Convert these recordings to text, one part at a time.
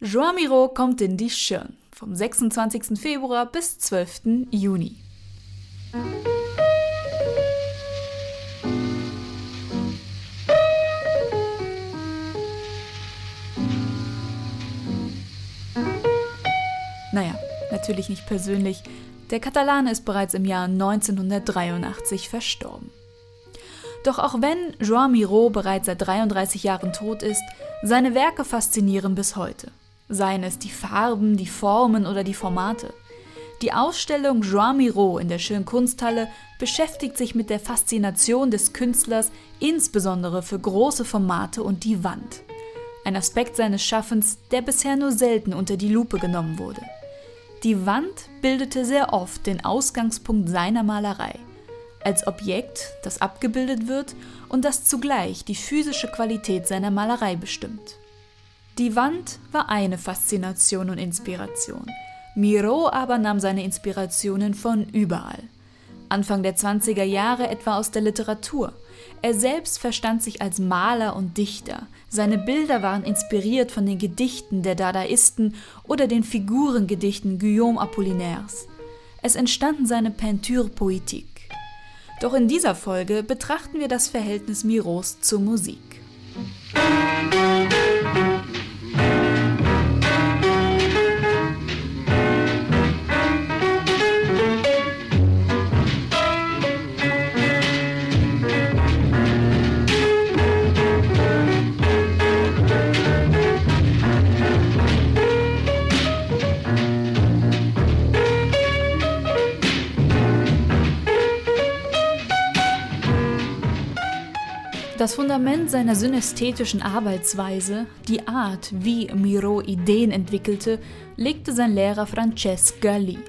Joan Miro kommt in die Schirn vom 26. Februar bis 12. Juni. Naja, natürlich nicht persönlich. Der Katalane ist bereits im Jahr 1983 verstorben. Doch auch wenn Joan Miro bereits seit 33 Jahren tot ist, seine Werke faszinieren bis heute. Seien es die Farben, die Formen oder die Formate. Die Ausstellung Joan Miro in der Schönen Kunsthalle beschäftigt sich mit der Faszination des Künstlers, insbesondere für große Formate und die Wand. Ein Aspekt seines Schaffens, der bisher nur selten unter die Lupe genommen wurde. Die Wand bildete sehr oft den Ausgangspunkt seiner Malerei, als Objekt, das abgebildet wird und das zugleich die physische Qualität seiner Malerei bestimmt. Die Wand war eine Faszination und Inspiration. Miro aber nahm seine Inspirationen von überall. Anfang der 20er Jahre etwa aus der Literatur. Er selbst verstand sich als Maler und Dichter. Seine Bilder waren inspiriert von den Gedichten der Dadaisten oder den Figurengedichten Guillaume Apollinaires. Es entstanden seine Peinture poétique. Doch in dieser Folge betrachten wir das Verhältnis Miros zur Musik. Das Fundament seiner synästhetischen Arbeitsweise, die Art, wie Miro Ideen entwickelte, legte sein Lehrer Francesc Galli.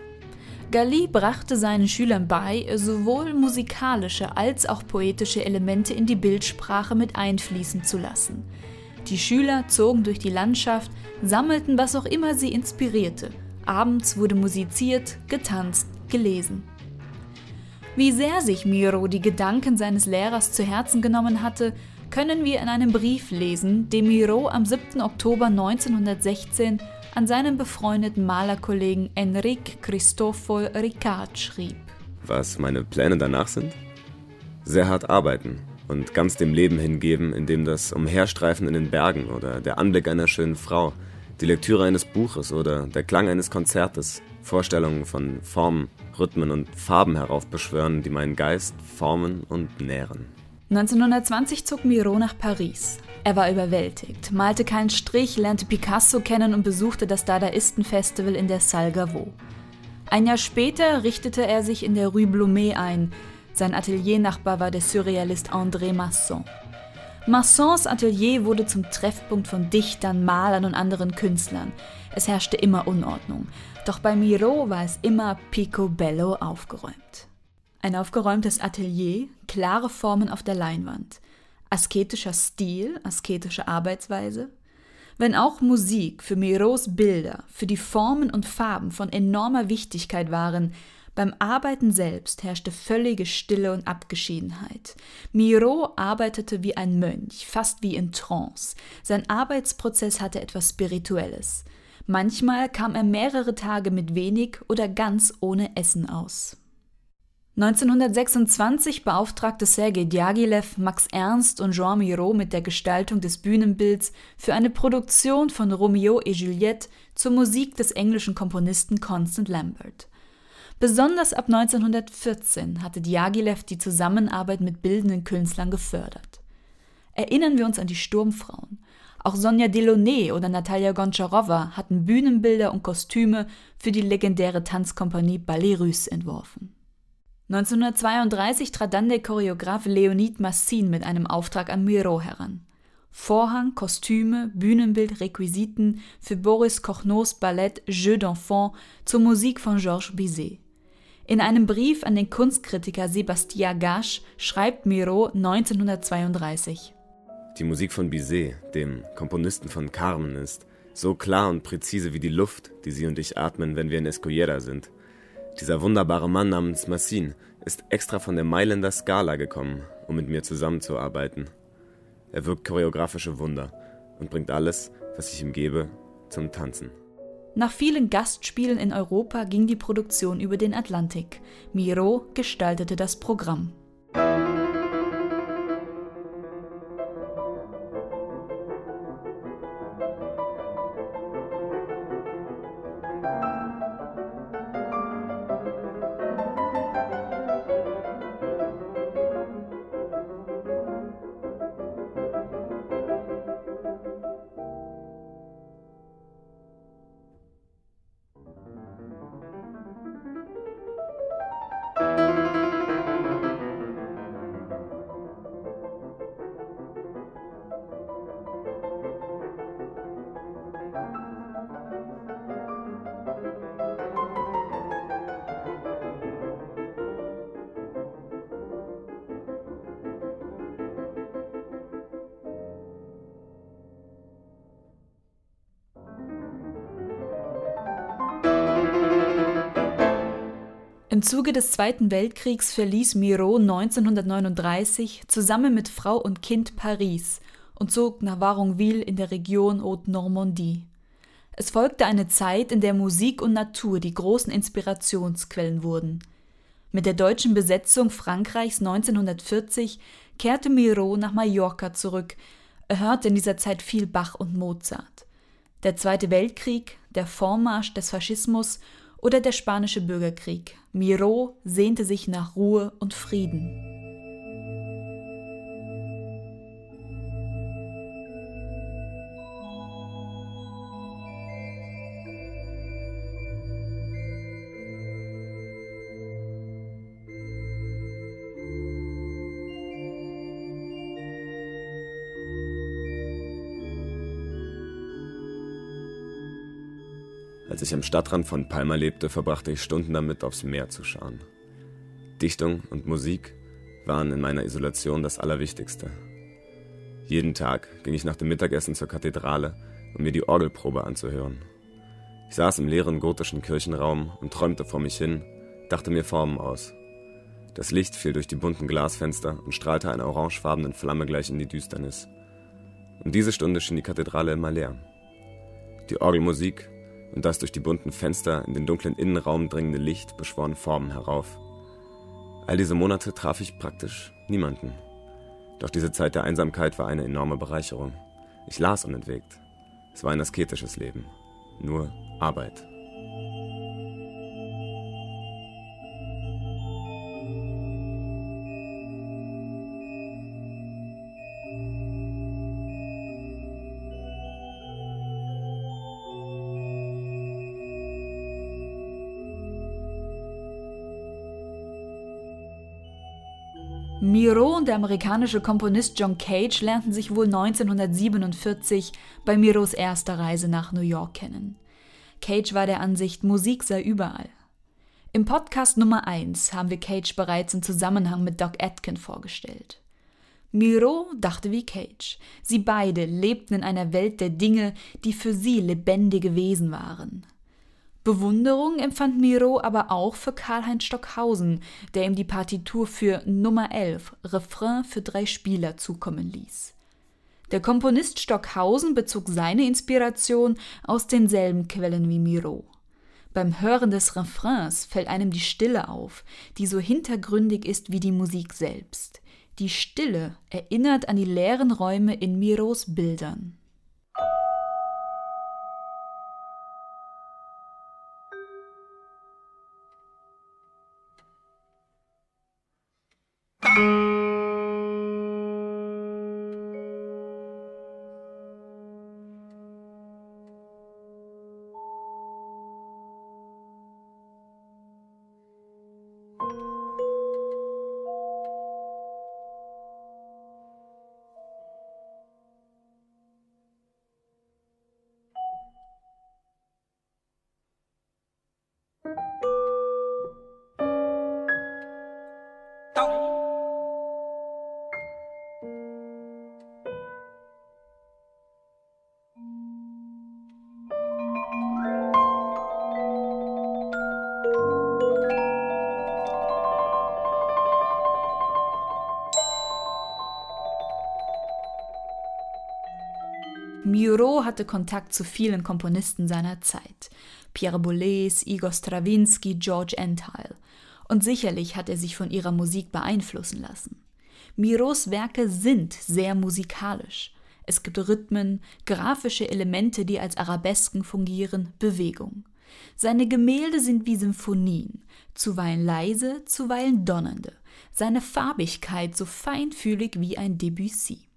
Galli brachte seinen Schülern bei, sowohl musikalische als auch poetische Elemente in die Bildsprache mit einfließen zu lassen. Die Schüler zogen durch die Landschaft, sammelten, was auch immer sie inspirierte. Abends wurde musiziert, getanzt, gelesen. Wie sehr sich Miro die Gedanken seines Lehrers zu Herzen genommen hatte, können wir in einem Brief lesen, den Miro am 7. Oktober 1916 an seinen befreundeten Malerkollegen Enrique Cristofol Ricard schrieb. Was meine Pläne danach sind? Sehr hart arbeiten und ganz dem Leben hingeben, in dem das Umherstreifen in den Bergen oder der Anblick einer schönen Frau, die Lektüre eines Buches oder der Klang eines Konzertes, Vorstellungen von Formen, Rhythmen und Farben heraufbeschwören, die meinen Geist formen und nähren. 1920 zog Miro nach Paris. Er war überwältigt, malte keinen Strich, lernte Picasso kennen und besuchte das Dadaisten-Festival in der Salle Gaveau. Ein Jahr später richtete er sich in der Rue Blomet ein. Sein Ateliernachbar war der Surrealist André Masson. Massons Atelier wurde zum Treffpunkt von Dichtern, Malern und anderen Künstlern. Es herrschte immer Unordnung. Doch bei Miro war es immer picobello aufgeräumt. Ein aufgeräumtes Atelier, klare Formen auf der Leinwand, asketischer Stil, asketische Arbeitsweise. Wenn auch Musik für Miros Bilder, für die Formen und Farben von enormer Wichtigkeit waren, beim Arbeiten selbst herrschte völlige Stille und Abgeschiedenheit. Miro arbeitete wie ein Mönch, fast wie in Trance. Sein Arbeitsprozess hatte etwas Spirituelles. Manchmal kam er mehrere Tage mit wenig oder ganz ohne Essen aus. 1926 beauftragte Sergei Diaghilev Max Ernst und Jean Miro mit der Gestaltung des Bühnenbilds für eine Produktion von Romeo et Juliette zur Musik des englischen Komponisten Constant Lambert. Besonders ab 1914 hatte Diaghilev die Zusammenarbeit mit bildenden Künstlern gefördert. Erinnern wir uns an die Sturmfrauen. Auch Sonja Delaunay oder Natalia Goncharowa hatten Bühnenbilder und Kostüme für die legendäre Tanzkompanie Ballet Russe entworfen. 1932 trat dann der Choreograf Leonid Massin mit einem Auftrag an Miro heran. Vorhang, Kostüme, Bühnenbild, Requisiten für Boris Kochnows Ballett Jeux d'enfants zur Musik von Georges Bizet. In einem Brief an den Kunstkritiker Sébastien Gache schreibt Miro 1932 die Musik von Bizet, dem Komponisten von Carmen, ist so klar und präzise wie die Luft, die Sie und ich atmen, wenn wir in Escollera sind. Dieser wunderbare Mann namens Massin ist extra von der Mailänder Scala gekommen, um mit mir zusammenzuarbeiten. Er wirkt choreografische Wunder und bringt alles, was ich ihm gebe, zum Tanzen. Nach vielen Gastspielen in Europa ging die Produktion über den Atlantik. Miro gestaltete das Programm. Im Zuge des Zweiten Weltkriegs verließ Miro 1939 zusammen mit Frau und Kind Paris und zog nach Varonville in der Region Haute-Normandie. Es folgte eine Zeit, in der Musik und Natur die großen Inspirationsquellen wurden. Mit der deutschen Besetzung Frankreichs 1940 kehrte Miro nach Mallorca zurück. Er hörte in dieser Zeit viel Bach und Mozart. Der Zweite Weltkrieg, der Vormarsch des Faschismus oder der Spanische Bürgerkrieg. Miro sehnte sich nach Ruhe und Frieden. Als ich am Stadtrand von Palma lebte, verbrachte ich Stunden damit, aufs Meer zu schauen. Dichtung und Musik waren in meiner Isolation das Allerwichtigste. Jeden Tag ging ich nach dem Mittagessen zur Kathedrale, um mir die Orgelprobe anzuhören. Ich saß im leeren gotischen Kirchenraum und träumte vor mich hin, dachte mir Formen aus. Das Licht fiel durch die bunten Glasfenster und strahlte einer orangefarbenen Flamme gleich in die Düsternis. Und diese Stunde schien die Kathedrale immer leer. Die Orgelmusik und das durch die bunten Fenster in den dunklen Innenraum dringende Licht beschworen Formen herauf. All diese Monate traf ich praktisch niemanden. Doch diese Zeit der Einsamkeit war eine enorme Bereicherung. Ich las unentwegt. Es war ein asketisches Leben. Nur Arbeit. Miro und der amerikanische Komponist John Cage lernten sich wohl 1947 bei Miros erster Reise nach New York kennen. Cage war der Ansicht, Musik sei überall. Im Podcast Nummer 1 haben wir Cage bereits im Zusammenhang mit Doc Atkin vorgestellt. Miro dachte wie Cage. Sie beide lebten in einer Welt der Dinge, die für sie lebendige Wesen waren. Bewunderung empfand Miro aber auch für Karl-Heinz Stockhausen, der ihm die Partitur für Nummer 11, Refrain für drei Spieler, zukommen ließ. Der Komponist Stockhausen bezog seine Inspiration aus denselben Quellen wie Miro. Beim Hören des Refrains fällt einem die Stille auf, die so hintergründig ist wie die Musik selbst. Die Stille erinnert an die leeren Räume in Miros Bildern. Miro hatte Kontakt zu vielen Komponisten seiner Zeit. Pierre Boulez, Igor Stravinsky, George Entile. Und sicherlich hat er sich von ihrer Musik beeinflussen lassen. Miros Werke sind sehr musikalisch. Es gibt Rhythmen, grafische Elemente, die als Arabesken fungieren, Bewegung. Seine Gemälde sind wie Symphonien, zuweilen leise, zuweilen donnernde, seine Farbigkeit so feinfühlig wie ein Debussy.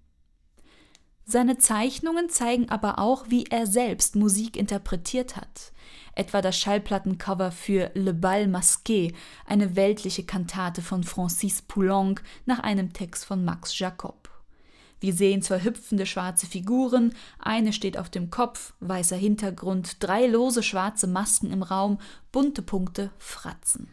Seine Zeichnungen zeigen aber auch, wie er selbst Musik interpretiert hat, etwa das Schallplattencover für Le Bal Masqué, eine weltliche Kantate von Francis Poulenc nach einem Text von Max Jacob. Wir sehen zwei hüpfende schwarze Figuren, eine steht auf dem Kopf, weißer Hintergrund, drei lose schwarze Masken im Raum, bunte Punkte, Fratzen.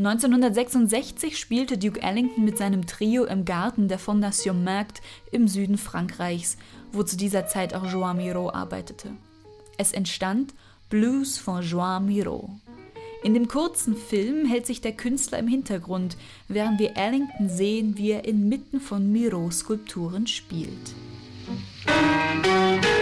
1966 spielte Duke Ellington mit seinem Trio im Garten der Fondation Markt im Süden Frankreichs, wo zu dieser Zeit auch Joan Miro arbeitete. Es entstand Blues von Joan Miro. In dem kurzen Film hält sich der Künstler im Hintergrund, während wir Ellington sehen, wie er inmitten von Miros Skulpturen spielt. Musik